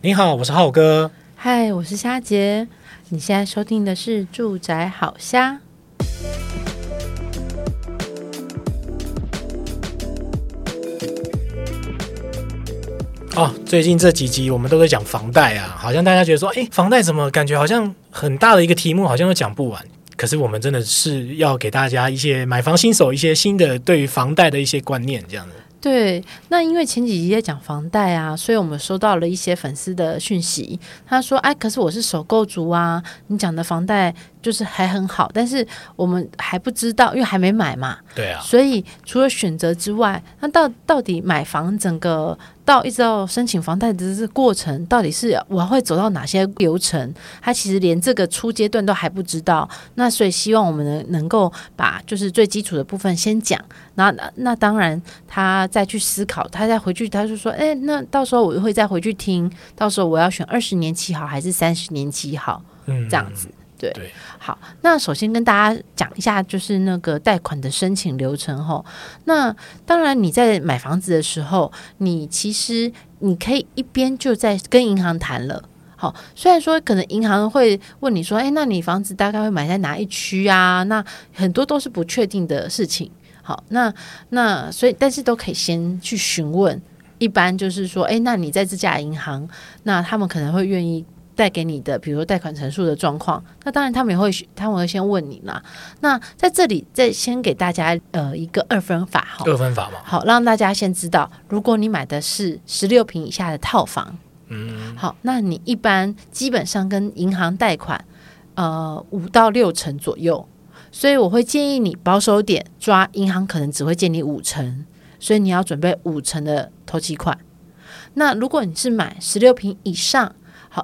你好，我是浩哥。嗨，我是虾杰。你现在收听的是《住宅好虾》。哦，最近这几集我们都在讲房贷啊，好像大家觉得说，哎，房贷怎么感觉好像很大的一个题目，好像都讲不完。可是我们真的是要给大家一些买房新手一些新的对于房贷的一些观念，这样子。对，那因为前几集在讲房贷啊，所以我们收到了一些粉丝的讯息，他说，哎，可是我是首购族啊，你讲的房贷。就是还很好，但是我们还不知道，因为还没买嘛。对啊。所以除了选择之外，那到到底买房整个到一直到申请房贷的这个过程，到底是我会走到哪些流程？他其实连这个初阶段都还不知道。那所以希望我们能能够把就是最基础的部分先讲。那那当然他再去思考，他再回去他就说，哎，那到时候我会再回去听，到时候我要选二十年期好还是三十年期好？嗯，这样子。对，对，好，那首先跟大家讲一下，就是那个贷款的申请流程吼。那当然你在买房子的时候，你其实你可以一边就在跟银行谈了。好，虽然说可能银行会问你说，哎，那你房子大概会买在哪一区啊？那很多都是不确定的事情。好，那那所以但是都可以先去询问。一般就是说，哎，那你在这家银行，那他们可能会愿意。带给你的，比如说贷款陈述的状况，那当然他们也会，他们会先问你啦。那在这里再先给大家呃一个二分法哈，二分法嘛，好让大家先知道，如果你买的是十六平以下的套房，嗯，好，那你一般基本上跟银行贷款呃五到六成左右，所以我会建议你保守点抓，银行可能只会借你五成，所以你要准备五成的头期款。那如果你是买十六平以上，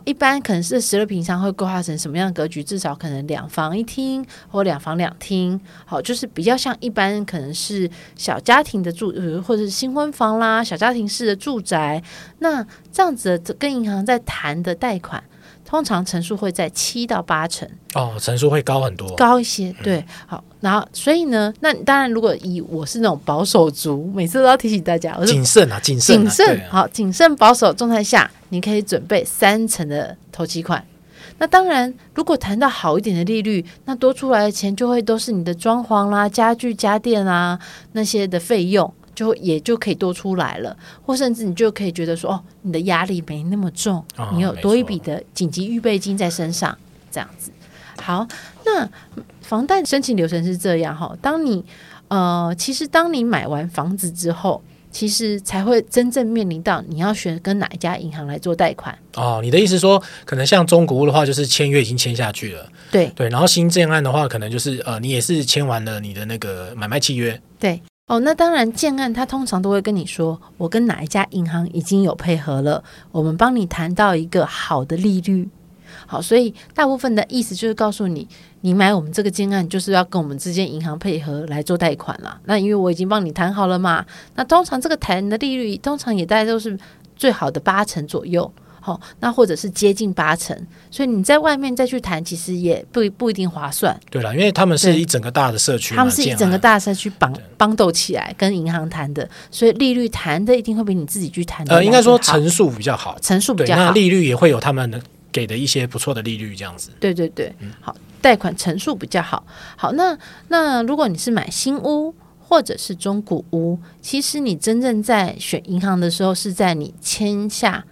一般可能是十六平方会规划成什么样的格局？至少可能两房一厅或两房两厅。好，就是比较像一般可能是小家庭的住，或者是新婚房啦，小家庭式的住宅。那这样子跟银行在谈的贷款。通常成数会在七到八成哦，成数会高很多，高一些。对，嗯、好，然后所以呢，那当然，如果以我是那种保守族，每次都要提醒大家，谨慎啊，谨慎、啊，谨慎，好，啊、谨慎保守状态下，你可以准备三成的投期款。那当然，如果谈到好一点的利率，那多出来的钱就会都是你的装潢啦、家具家电啊那些的费用。就也就可以多出来了，或甚至你就可以觉得说，哦，你的压力没那么重，哦、你有多一笔的紧急预备金在身上，这样子。好，那房贷申请流程是这样哈。当你呃，其实当你买完房子之后，其实才会真正面临到你要选跟哪一家银行来做贷款。哦，你的意思说，可能像中国屋的话，就是签约已经签下去了，对对。然后新建案的话，可能就是呃，你也是签完了你的那个买卖契约，对。哦，那当然，建案他通常都会跟你说，我跟哪一家银行已经有配合了，我们帮你谈到一个好的利率。好，所以大部分的意思就是告诉你，你买我们这个建案就是要跟我们之间银行配合来做贷款了。那因为我已经帮你谈好了嘛，那通常这个谈的利率通常也大概都是最好的八成左右。好，那或者是接近八成，所以你在外面再去谈，其实也不不一定划算。对了，因为他们是一整个大的社区，他们是一整个大社区绑绑斗起来跟银行谈的，所以利率谈的一定会比你自己去谈的。呃，应该说成数比较好，成数比较好，那利率也会有他们给的一些不错的利率，这样子。对对对，嗯、好，贷款成数比较好。好，那那如果你是买新屋或者是中古屋，其实你真正在选银行的时候，是在你签下。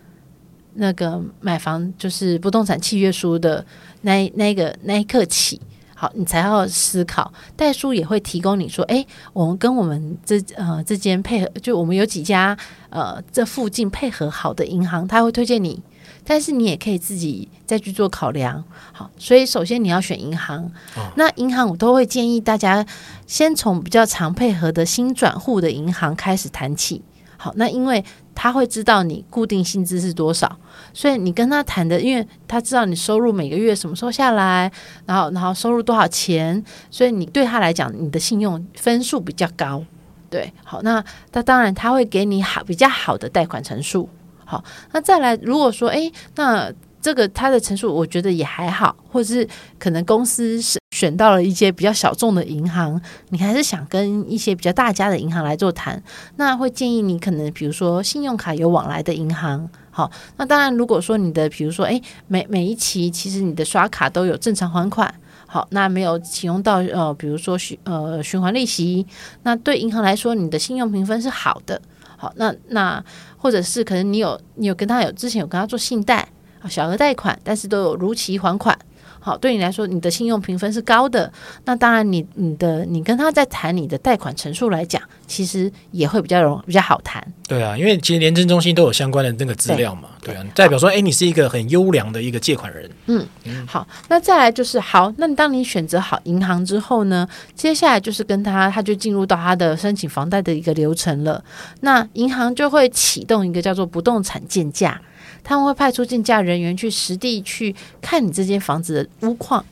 那个买房就是不动产契约书的那那个那一刻起，好，你才要思考。代书也会提供你说，哎，我们跟我们这呃这间配合，就我们有几家呃这附近配合好的银行，他会推荐你。但是你也可以自己再去做考量。好，所以首先你要选银行，哦、那银行我都会建议大家先从比较常配合的新转户的银行开始谈起。好，那因为。他会知道你固定薪资是多少，所以你跟他谈的，因为他知道你收入每个月什么时候下来，然后然后收入多少钱，所以你对他来讲，你的信用分数比较高。对，好，那他当然他会给你好比较好的贷款成数。好，那再来，如果说，诶，那。这个他的成数我觉得也还好，或者是可能公司是选到了一些比较小众的银行，你还是想跟一些比较大家的银行来做谈，那会建议你可能比如说信用卡有往来的银行，好，那当然，如果说你的比如说，诶，每每一期其实你的刷卡都有正常还款，好，那没有启用到呃，比如说循呃循环利息，那对银行来说，你的信用评分是好的。好，那那或者是可能你有你有跟他有之前有跟他做信贷，小额贷款，但是都有如期还款。好，对你来说，你的信用评分是高的，那当然你，你你的你跟他在谈你的贷款成数来讲，其实也会比较容比较好谈。对啊，因为其实廉政中心都有相关的那个资料嘛，对，对啊，代表说，哎，你是一个很优良的一个借款人。嗯嗯，好，那再来就是好，那你当你选择好银行之后呢，接下来就是跟他，他就进入到他的申请房贷的一个流程了。那银行就会启动一个叫做不动产鉴价。他们会派出竞价人员去实地去看你这间房子的屋况。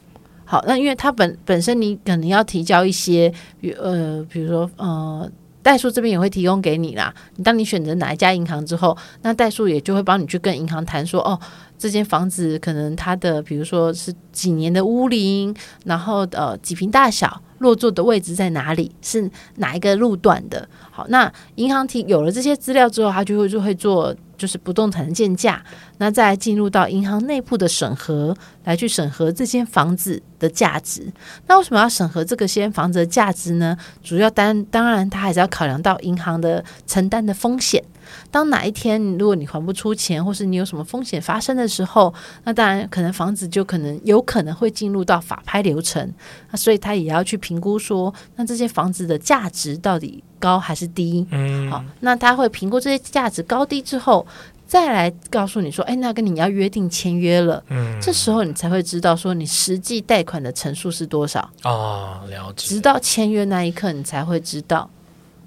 好，那因为他本本身你可能要提交一些，呃，比如说呃，代数这边也会提供给你啦。你当你选择哪一家银行之后，那代数也就会帮你去跟银行谈说，哦，这间房子可能它的，比如说是几年的屋龄，然后呃几坪大小，落座的位置在哪里，是哪一个路段的。好，那银行提有了这些资料之后，他就会就会做。就是不动产的建价，那再进入到银行内部的审核，来去审核这间房子的价值。那为什么要审核这个间房子的价值呢？主要当当然，他还是要考量到银行的承担的风险。当哪一天如果你还不出钱，或是你有什么风险发生的时候，那当然可能房子就可能有可能会进入到法拍流程。那所以他也要去评估说，那这些房子的价值到底高还是低？嗯，好，那他会评估这些价值高低之后，再来告诉你说，哎，那跟你要约定签约了。嗯，这时候你才会知道说你实际贷款的成数是多少啊？哦，了解。直到签约那一刻，你才会知道。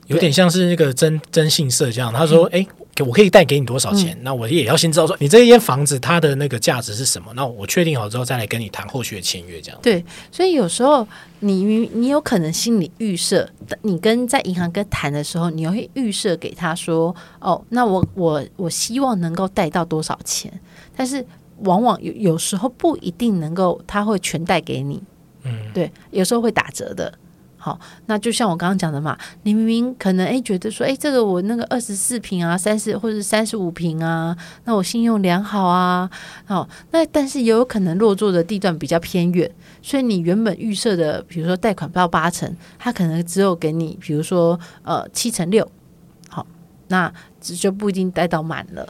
有点像是那个征征信社这样，他说：“哎、嗯，我可以贷给你多少钱？嗯、那我也要先知道说你这一间房子它的那个价值是什么。那我确定好之后再来跟你谈后续的签约，这样。”对，所以有时候你你有可能心里预设，你跟在银行跟谈的时候，你会预设给他说：“哦，那我我我希望能够贷到多少钱？”但是往往有有时候不一定能够，他会全贷给你。嗯，对，有时候会打折的。好，那就像我刚刚讲的嘛，你明明可能诶觉得说，诶这个我那个二十四平啊，三十或者三十五平啊，那我信用良好啊，好，那但是也有可能落座的地段比较偏远，所以你原本预设的，比如说贷款不到八成，他可能只有给你，比如说呃七成六，好，那就不一定贷到满了。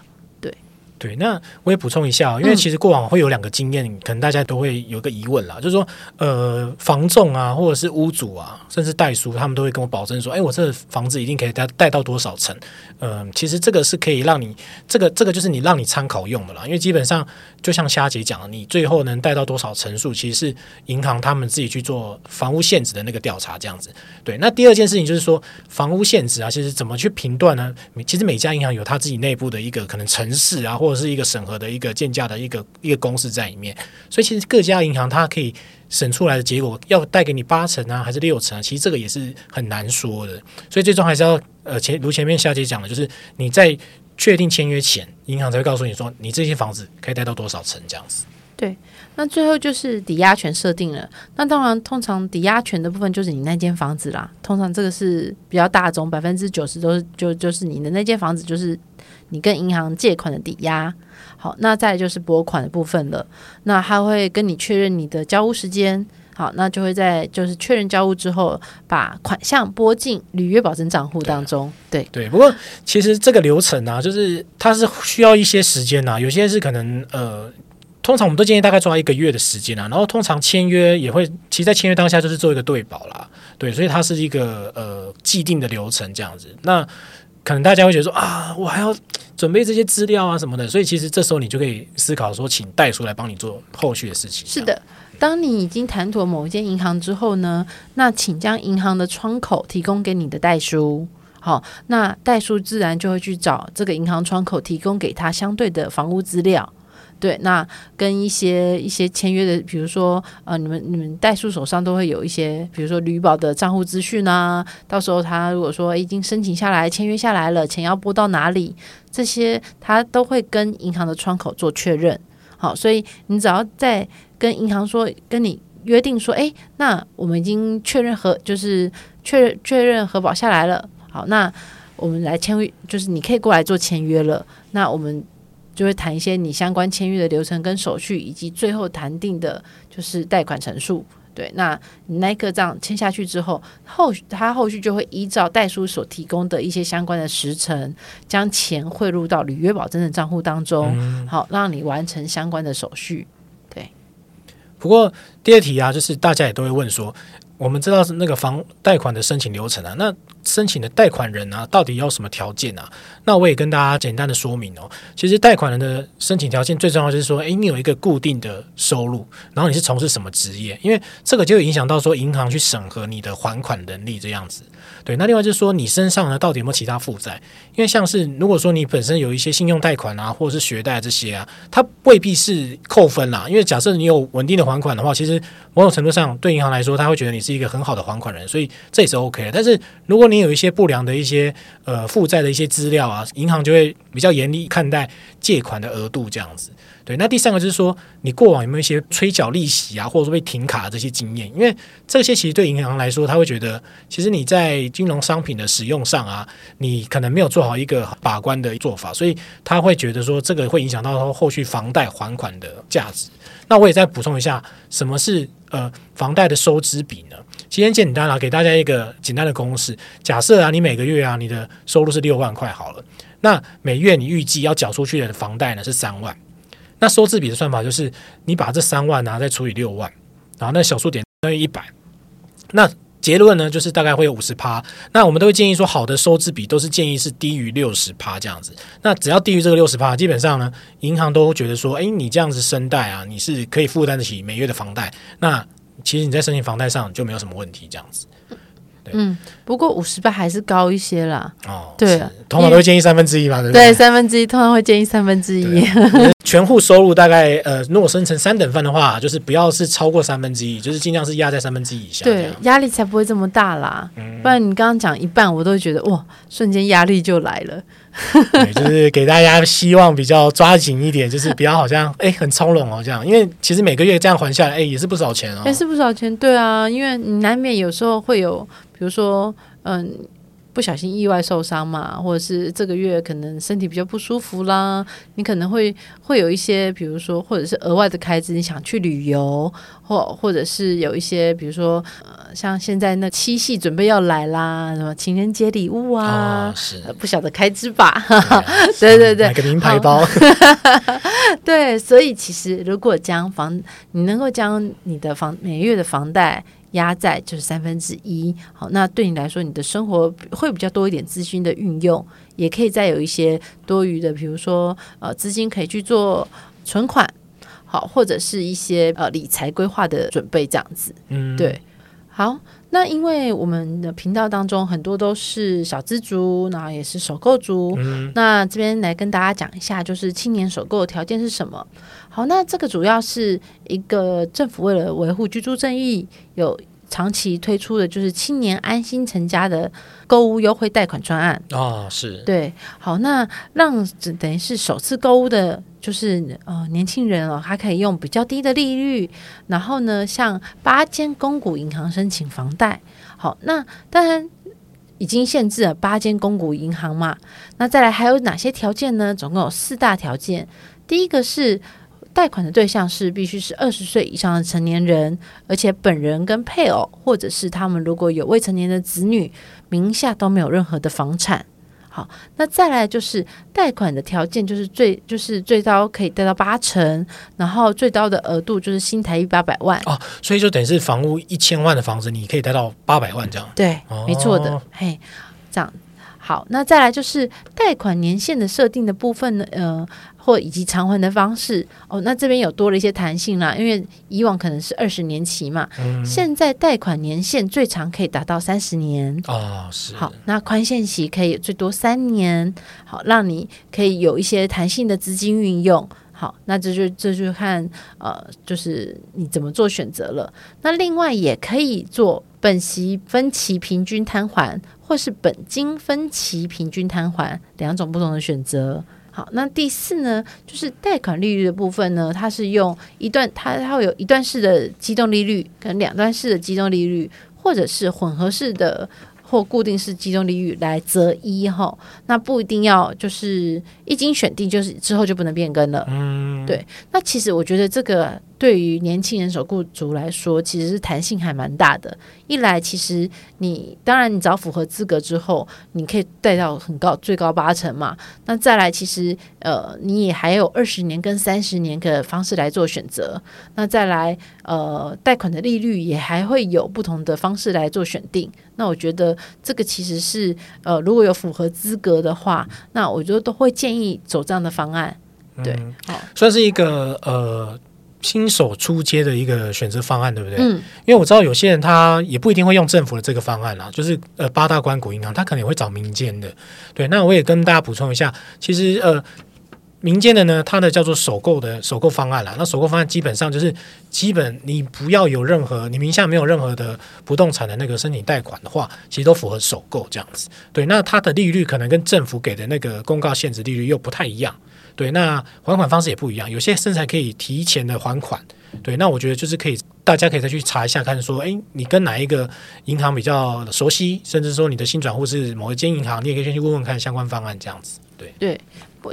对，那我也补充一下，因为其实过往会有两个经验，嗯、可能大家都会有个疑问啦，就是说，呃，房仲啊，或者是屋主啊，甚至代书，他们都会跟我保证说，哎，我这房子一定可以贷贷到多少层？嗯、呃，其实这个是可以让你，这个这个就是你让你参考用的啦，因为基本上就像虾姐讲的，你最后能贷到多少层数，其实是银行他们自己去做房屋限制的那个调查这样子。对，那第二件事情就是说，房屋限制啊，其实怎么去评断呢？其实每家银行有他自己内部的一个可能城市啊，或者是一个审核的一个建价的一个一个公式在里面，所以其实各家银行它可以审出来的结果要贷给你八成啊，还是六成啊？其实这个也是很难说的。所以最终还是要呃前如前面小姐讲的，就是你在确定签约前，银行才会告诉你说，你这些房子可以贷到多少成这样子。对，那最后就是抵押权设定了。那当然，通常抵押权的部分就是你那间房子啦。通常这个是比较大宗，百分之九十都是就就是你的那间房子就是。你跟银行借款的抵押，好，那再就是拨款的部分了。那他会跟你确认你的交屋时间，好，那就会在就是确认交屋之后，把款项拨进履约保证账户当中。对对，不过其实这个流程啊，就是它是需要一些时间啊，有些是可能呃，通常我们都建议大概抓一个月的时间啊，然后通常签约也会，其实在签约当下就是做一个对保啦，对，所以它是一个呃既定的流程这样子。那可能大家会觉得说啊，我还要准备这些资料啊什么的，所以其实这时候你就可以思考说，请代书来帮你做后续的事情。是的，当你已经谈妥某一间银行之后呢，那请将银行的窗口提供给你的代书。好，那代书自然就会去找这个银行窗口，提供给他相对的房屋资料。对，那跟一些一些签约的，比如说呃，你们你们代数手上都会有一些，比如说履保的账户资讯啊。到时候他如果说已经申请下来、签约下来了，钱要拨到哪里，这些他都会跟银行的窗口做确认。好，所以你只要在跟银行说，跟你约定说，哎，那我们已经确认核，就是确认确认核保下来了。好，那我们来签约，就是你可以过来做签约了。那我们。就会谈一些你相关签约的流程跟手续，以及最后谈定的就是贷款陈述。对，那你那个账签下去之后，后他后续就会依照代书所提供的一些相关的时程，将钱汇入到履约保证的账户当中，嗯、好让你完成相关的手续。对。不过第二题啊，就是大家也都会问说，我们知道是那个房贷款的申请流程啊，那申请的贷款人啊，到底要什么条件啊？那我也跟大家简单的说明哦。其实贷款人的申请条件最重要就是说，诶，你有一个固定的收入，然后你是从事什么职业？因为这个就影响到说银行去审核你的还款能力这样子。对，那另外就是说，你身上呢到底有没有其他负债？因为像是如果说你本身有一些信用贷款啊，或者是学贷这些啊，它未必是扣分啦。因为假设你有稳定的还款的话，其实某种程度上对银行来说，他会觉得你是一个很好的还款人，所以这也是 OK 的。但是如果你有一些不良的一些呃负债的一些资料啊，银行就会比较严厉看待借款的额度这样子。对，那第三个就是说，你过往有没有一些催缴利息啊，或者说被停卡的这些经验？因为这些其实对银行来说，他会觉得，其实你在金融商品的使用上啊，你可能没有做好一个把关的做法，所以他会觉得说，这个会影响到后续房贷还款的价值。那我也再补充一下，什么是呃房贷的收支比呢？今天简单啊，给大家一个简单的公式。假设啊，你每个月啊，你的收入是六万块好了，那每月你预计要缴出去的房贷呢是三万。那收支比的算法就是，你把这三万啊再除以六万，然后那小数点等于一百，那结论呢就是大概会有五十趴。那我们都会建议说，好的收支比都是建议是低于六十趴这样子。那只要低于这个六十趴，基本上呢，银行都觉得说，哎，你这样子申贷啊，你是可以负担得起每月的房贷。那其实你在申请房贷上就没有什么问题这样子。嗯，不过五十倍还是高一些啦。哦，对，通常都会建议三分之一嘛，对不对？对，三分之一通常会建议三分之一。全户收入大概呃，如果生成三等份的话，就是不要是超过三分之一，就是尽量是压在三分之一以下。对，压力才不会这么大啦。嗯，不然你刚刚讲一半，我都会觉得哇，瞬间压力就来了。对，就是给大家希望比较抓紧一点，就是不要好像 哎很从容哦这样，因为其实每个月这样还下来，哎也是不少钱哦。也是不少钱，对啊，因为你难免有时候会有，比如说嗯。不小心意外受伤嘛，或者是这个月可能身体比较不舒服啦，你可能会会有一些，比如说或者是额外的开支，你想去旅游，或或者是有一些，比如说呃，像现在那七夕准备要来啦，什么情人节礼物啊，哦、是不晓得开支吧？对对对，买个名牌包。对，所以其实如果将房，你能够将你的房每月的房贷。压在就是三分之一，好，那对你来说，你的生活会比较多一点资金的运用，也可以再有一些多余的，比如说呃资金可以去做存款，好，或者是一些呃理财规划的准备这样子，嗯，对，好，那因为我们的频道当中很多都是小资族，然后也是首购族，嗯，那这边来跟大家讲一下，就是青年首购的条件是什么？好，那这个主要是一个政府为了维护居住正义，有长期推出的就是青年安心成家的购物优惠贷款专案啊、哦，是对。好，那让等于是首次购物的，就是呃年轻人哦，他可以用比较低的利率，然后呢，向八间公股银行申请房贷。好，那当然已经限制了八间公股银行嘛。那再来还有哪些条件呢？总共有四大条件。第一个是。贷款的对象是必须是二十岁以上的成年人，而且本人跟配偶，或者是他们如果有未成年的子女，名下都没有任何的房产。好，那再来就是贷款的条件，就是最就是最高可以贷到八成，然后最高的额度就是新台币八百万。哦，所以就等于是房屋一千万的房子，你可以贷到八百万这样。对，哦、没错的。嘿，这样好，那再来就是贷款年限的设定的部分呢，呃。或以及偿还的方式。哦，那这边有多了一些弹性啦，因为以往可能是二十年期嘛，嗯、现在贷款年限最长可以达到三十年。哦，是。好，那宽限期可以最多三年，好，让你可以有一些弹性的资金运用，好，那这就这就看呃，就是你怎么做选择了。那另外也可以做本息分期平均摊还，或是本金分期平均摊还两种不同的选择。好，那第四呢，就是贷款利率的部分呢，它是用一段，它它会有一段式的机动利率跟两段式的机动利率，或者是混合式的或固定式机动利率来择一哈，那不一定要就是一经选定就是之后就不能变更了。嗯，对。那其实我觉得这个。对于年轻人首购族来说，其实是弹性还蛮大的。一来，其实你当然你只要符合资格之后，你可以贷到很高，最高八成嘛。那再来，其实呃，你也还有二十年跟三十年的方式来做选择。那再来，呃，贷款的利率也还会有不同的方式来做选定。那我觉得这个其实是呃，如果有符合资格的话，那我觉得都会建议走这样的方案。对，嗯、好，算是一个呃。新手出街的一个选择方案，对不对？嗯，因为我知道有些人他也不一定会用政府的这个方案啦，就是呃八大关谷银行，他可能也会找民间的。对，那我也跟大家补充一下，其实呃民间的呢，它的叫做首购的首购方案啦。那首购方案基本上就是基本你不要有任何你名下没有任何的不动产的那个申请贷款的话，其实都符合首购这样子。对，那它的利率可能跟政府给的那个公告限制利率又不太一样。对，那还款方式也不一样，有些甚至还可以提前的还款。对，那我觉得就是可以，大家可以再去查一下，看说，哎，你跟哪一个银行比较熟悉，甚至说你的新转户是某一间银行，你也可以先去问问看相关方案这样子。对对，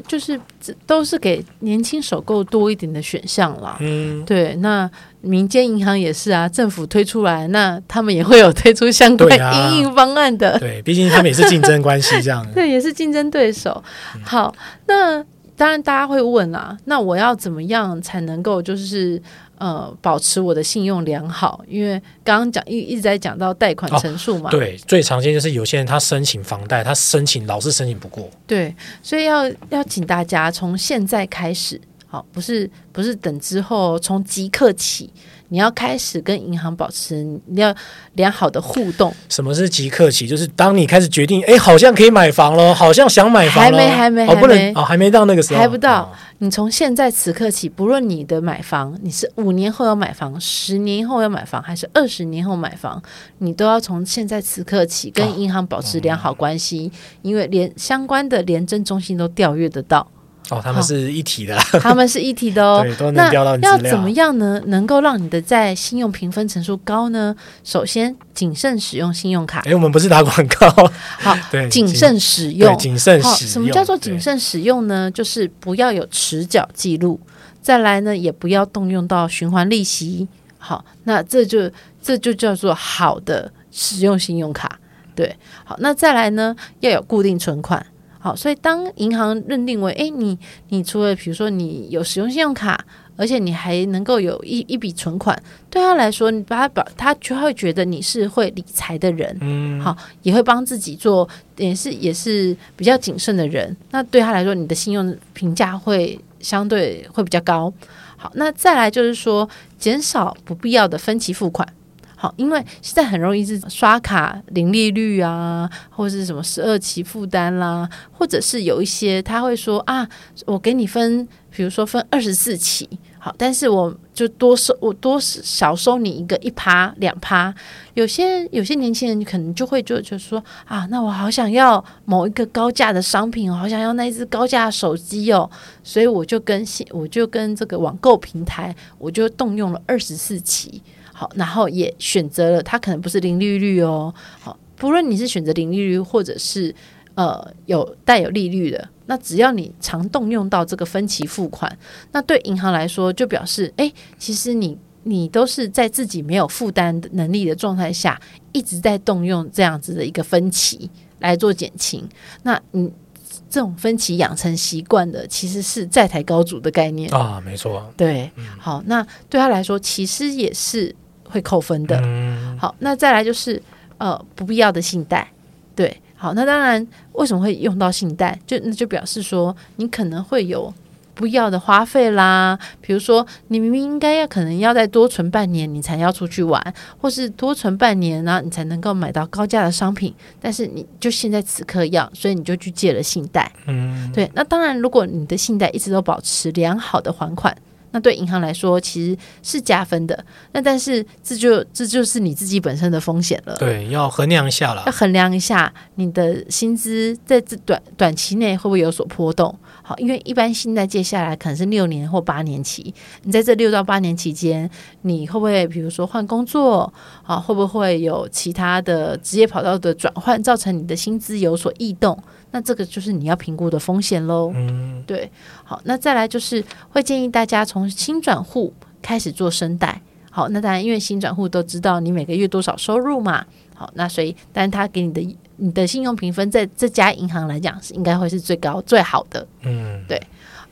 就是这都是给年轻首购多一点的选项啦。嗯，对，那民间银行也是啊，政府推出来，那他们也会有推出相关因应方案的。对，毕竟他们也是竞争关系这样。对，也是竞争对手。好，那。当然，大家会问啊，那我要怎么样才能够就是呃保持我的信用良好？因为刚刚讲一一直在讲到贷款陈述嘛、哦，对，最常见就是有些人他申请房贷，他申请老是申请不过，对，所以要要请大家从现在开始，好，不是不是等之后，从即刻起。你要开始跟银行保持你要良好的互动。什么是即刻起？就是当你开始决定，哎，好像可以买房了，好像想买房了，还没还没，哦，不能哦，还没到那个时候，还不到。哦、你从现在此刻起，不论你的买房，你是五年后要买房，十年后要买房，还是二十年后买房，你都要从现在此刻起跟银行保持良好关系，哦嗯、因为连相关的廉政中心都调阅得到。哦，他们是一体的，他们是一体的哦。对，都能调到你要怎么样呢？能够让你的在信用评分成数高呢？首先，谨慎使用信用卡。哎，我们不是打广告。好，对，谨慎使用，谨慎使用。什么叫做谨慎使用呢？就是不要有迟缴记录，再来呢，也不要动用到循环利息。好，那这就这就叫做好的使用信用卡。对，好，那再来呢，要有固定存款。好，所以当银行认定为，诶，你你除了比如说你有使用信用卡，而且你还能够有一一笔存款，对他来说，你把他把他就会觉得你是会理财的人，嗯，好，也会帮自己做，也是也是比较谨慎的人。那对他来说，你的信用评价会相对会比较高。好，那再来就是说，减少不必要的分期付款。好，因为现在很容易是刷卡零利率啊，或者是什么十二期负担啦，或者是有一些他会说啊，我给你分，比如说分二十四期，好，但是我就多收我多少收你一个一趴两趴。有些有些年轻人可能就会就就说啊，那我好想要某一个高价的商品，我好想要那一只高价手机哦，所以我就跟我就跟这个网购平台，我就动用了二十四期。好，然后也选择了，它可能不是零利率哦。好，不论你是选择零利率，或者是呃有带有利率的，那只要你常动用到这个分期付款，那对银行来说就表示，哎，其实你你都是在自己没有负担能力的状态下，一直在动用这样子的一个分期来做减轻。那你这种分期养成习惯的，其实是债台高筑的概念啊，没错。对，嗯、好，那对他来说，其实也是。会扣分的。好，那再来就是呃不必要的信贷，对，好，那当然为什么会用到信贷？就那就表示说你可能会有不要的花费啦，比如说你明明应该要可能要再多存半年，你才要出去玩，或是多存半年呢，你才能够买到高价的商品，但是你就现在此刻要，所以你就去借了信贷。嗯，对，那当然如果你的信贷一直都保持良好的还款。那对银行来说其实是加分的。那但是这就这就是你自己本身的风险了。对，要衡量一下了。要衡量一下你的薪资在这短短期内会不会有所波动。好，因为一般信贷借下来可能是六年或八年期，你在这六到八年期间，你会不会比如说换工作？啊，会不会有其他的职业跑道的转换，造成你的薪资有所异动？那这个就是你要评估的风险喽。嗯，对。好，那再来就是会建议大家从新转户开始做声贷。好，那当然因为新转户都知道你每个月多少收入嘛。好，那所以，但是他给你的你的信用评分，在这家银行来讲是应该会是最高最好的。嗯，对。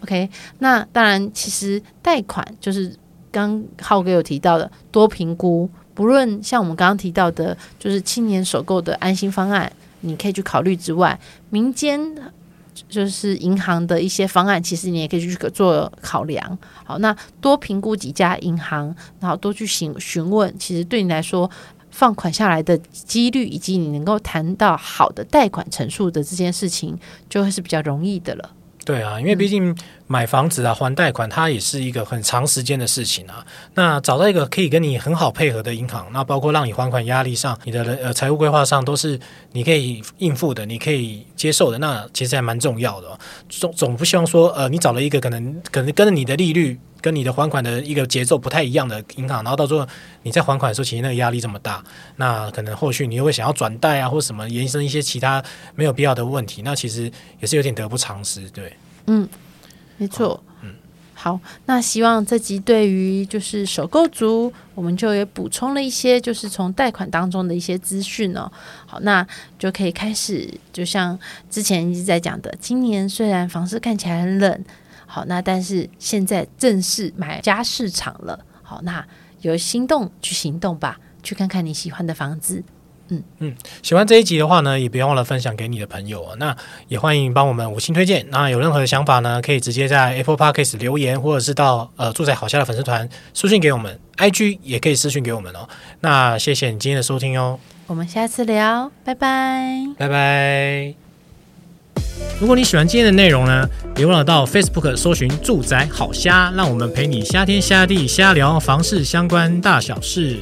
OK，那当然，其实贷款就是刚浩哥有提到的，多评估。不论像我们刚刚提到的，就是青年首购的安心方案，你可以去考虑之外，民间就是银行的一些方案，其实你也可以去做考量。好，那多评估几家银行，然后多去询询问，其实对你来说，放款下来的几率以及你能够谈到好的贷款陈述的这件事情，就会是比较容易的了。对啊，因为毕竟买房子啊，还贷款，它也是一个很长时间的事情啊。那找到一个可以跟你很好配合的银行，那包括让你还款压力上，你的呃财务规划上都是你可以应付的，你可以接受的，那其实还蛮重要的。总总不希望说，呃，你找了一个可能可能跟着你的利率。跟你的还款的一个节奏不太一样的银行，然后到最后你在还款的时候，其实那个压力这么大，那可能后续你又会想要转贷啊，或什么延伸一些其他没有必要的问题，那其实也是有点得不偿失，对。嗯，没错。嗯，好，那希望这集对于就是首购族，我们就也补充了一些，就是从贷款当中的一些资讯哦。好，那就可以开始，就像之前一直在讲的，今年虽然房市看起来很冷。好，那但是现在正是买家市场了。好，那有心动去行动吧，去看看你喜欢的房子。嗯嗯，喜欢这一集的话呢，也别忘了分享给你的朋友。那也欢迎帮我们五星推荐。那有任何的想法呢，可以直接在 Apple Podcast 留言，或者是到呃住在好虾的粉丝团私信给我们，IG 也可以私信给我们哦。那谢谢你今天的收听哦，我们下次聊，拜拜，拜拜。如果你喜欢今天的内容呢，别忘了到 Facebook 搜寻“住宅好虾”，让我们陪你瞎天瞎地瞎聊房事相关大小事。